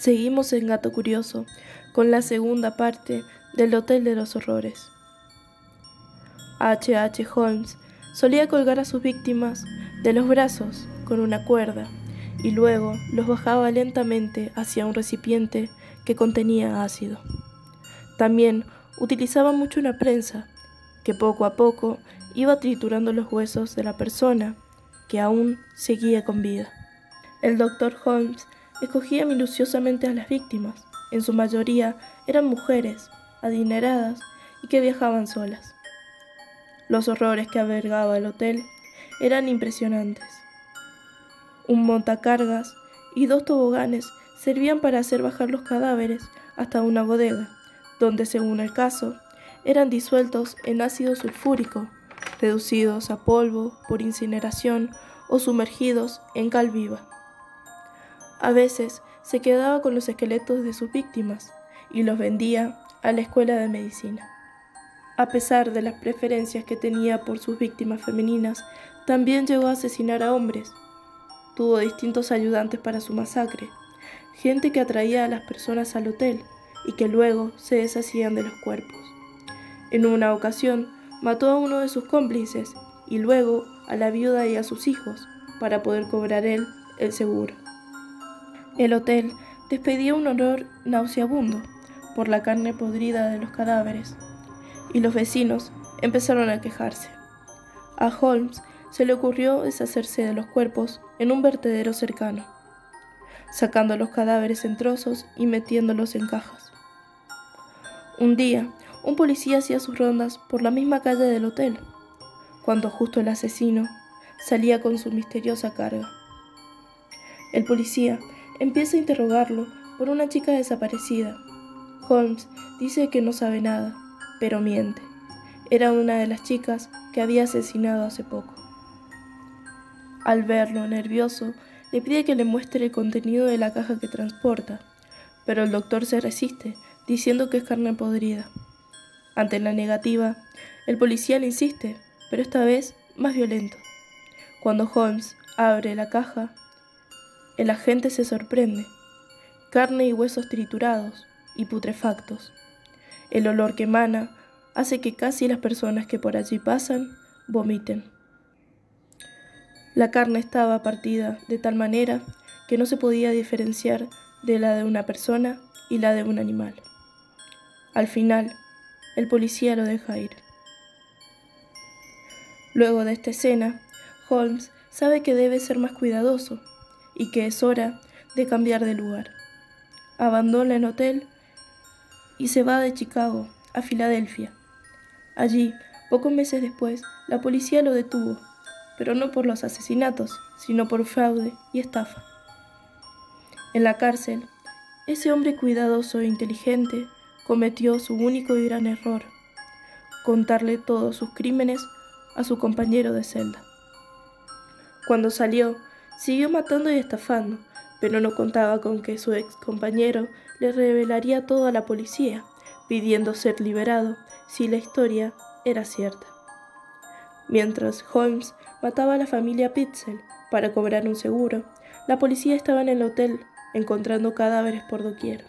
Seguimos en Gato Curioso con la segunda parte del Hotel de los Horrores. H. H. Holmes solía colgar a sus víctimas de los brazos con una cuerda y luego los bajaba lentamente hacia un recipiente que contenía ácido. También utilizaba mucho una prensa que poco a poco iba triturando los huesos de la persona que aún seguía con vida. El doctor Holmes escogía minuciosamente a las víctimas. En su mayoría eran mujeres, adineradas y que viajaban solas. Los horrores que albergaba el hotel eran impresionantes. Un montacargas y dos toboganes servían para hacer bajar los cadáveres hasta una bodega, donde, según el caso, eran disueltos en ácido sulfúrico, reducidos a polvo por incineración o sumergidos en cal viva. A veces se quedaba con los esqueletos de sus víctimas y los vendía a la escuela de medicina. A pesar de las preferencias que tenía por sus víctimas femeninas, también llegó a asesinar a hombres. Tuvo distintos ayudantes para su masacre, gente que atraía a las personas al hotel y que luego se deshacían de los cuerpos. En una ocasión, mató a uno de sus cómplices y luego a la viuda y a sus hijos para poder cobrar él el seguro. El hotel despedía un olor nauseabundo por la carne podrida de los cadáveres, y los vecinos empezaron a quejarse. A Holmes se le ocurrió deshacerse de los cuerpos en un vertedero cercano, sacando los cadáveres en trozos y metiéndolos en cajas. Un día, un policía hacía sus rondas por la misma calle del hotel, cuando justo el asesino salía con su misteriosa carga. El policía Empieza a interrogarlo por una chica desaparecida. Holmes dice que no sabe nada, pero miente. Era una de las chicas que había asesinado hace poco. Al verlo nervioso, le pide que le muestre el contenido de la caja que transporta, pero el doctor se resiste, diciendo que es carne podrida. Ante la negativa, el policía le insiste, pero esta vez más violento. Cuando Holmes abre la caja, el agente se sorprende. Carne y huesos triturados y putrefactos. El olor que emana hace que casi las personas que por allí pasan vomiten. La carne estaba partida de tal manera que no se podía diferenciar de la de una persona y la de un animal. Al final, el policía lo deja ir. Luego de esta escena, Holmes sabe que debe ser más cuidadoso y que es hora de cambiar de lugar. Abandona el hotel y se va de Chicago a Filadelfia. Allí, pocos meses después, la policía lo detuvo, pero no por los asesinatos, sino por fraude y estafa. En la cárcel, ese hombre cuidadoso e inteligente cometió su único y gran error, contarle todos sus crímenes a su compañero de celda. Cuando salió, Siguió matando y estafando, pero no contaba con que su ex compañero le revelaría todo a la policía, pidiendo ser liberado si la historia era cierta. Mientras Holmes mataba a la familia Pitzel para cobrar un seguro, la policía estaba en el hotel encontrando cadáveres por doquier.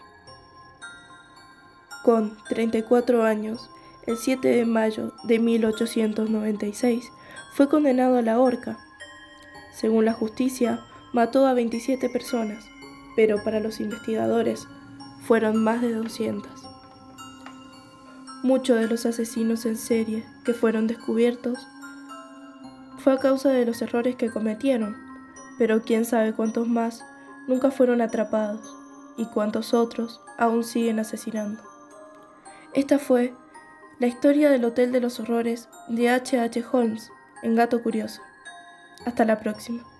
Con 34 años, el 7 de mayo de 1896, fue condenado a la horca según la justicia, mató a 27 personas, pero para los investigadores fueron más de 200. Muchos de los asesinos en serie que fueron descubiertos fue a causa de los errores que cometieron, pero quién sabe cuántos más nunca fueron atrapados y cuántos otros aún siguen asesinando. Esta fue la historia del Hotel de los Horrores de H. H. Holmes en Gato Curioso. Hasta la próxima.